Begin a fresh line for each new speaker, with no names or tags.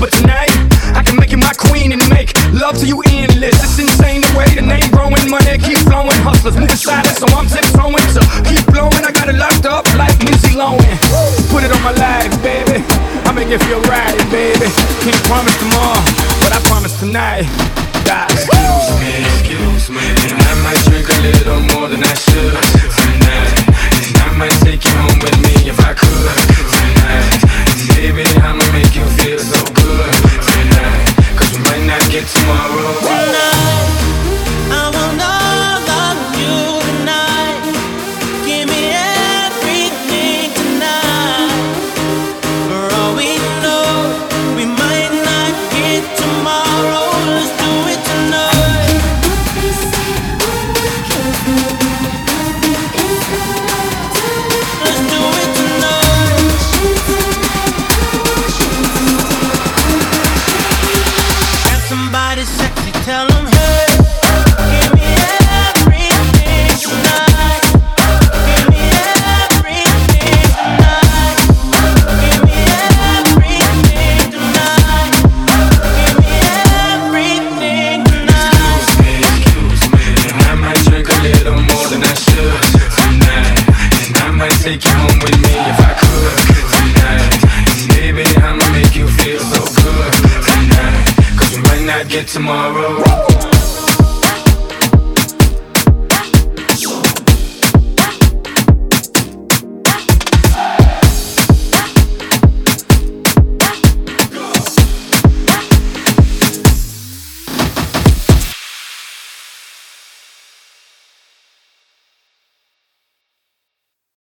But tonight, I can make you my queen and make love to you endless. It's insane the way the name growing, money keep flowing. Hustlers moving silent, so I'm tiptoeing. So keep blowing, I got it locked up like Lindsay Lohan. Put it on my life, baby. I make it feel right, baby. Can't promise tomorrow, but I promise tonight.
Excuse me, excuse me, I might drink a little more than I should tonight. Take you home with me if I could tonight. Baby, I'ma make you feel so good tonight. Cause we might not get tomorrow.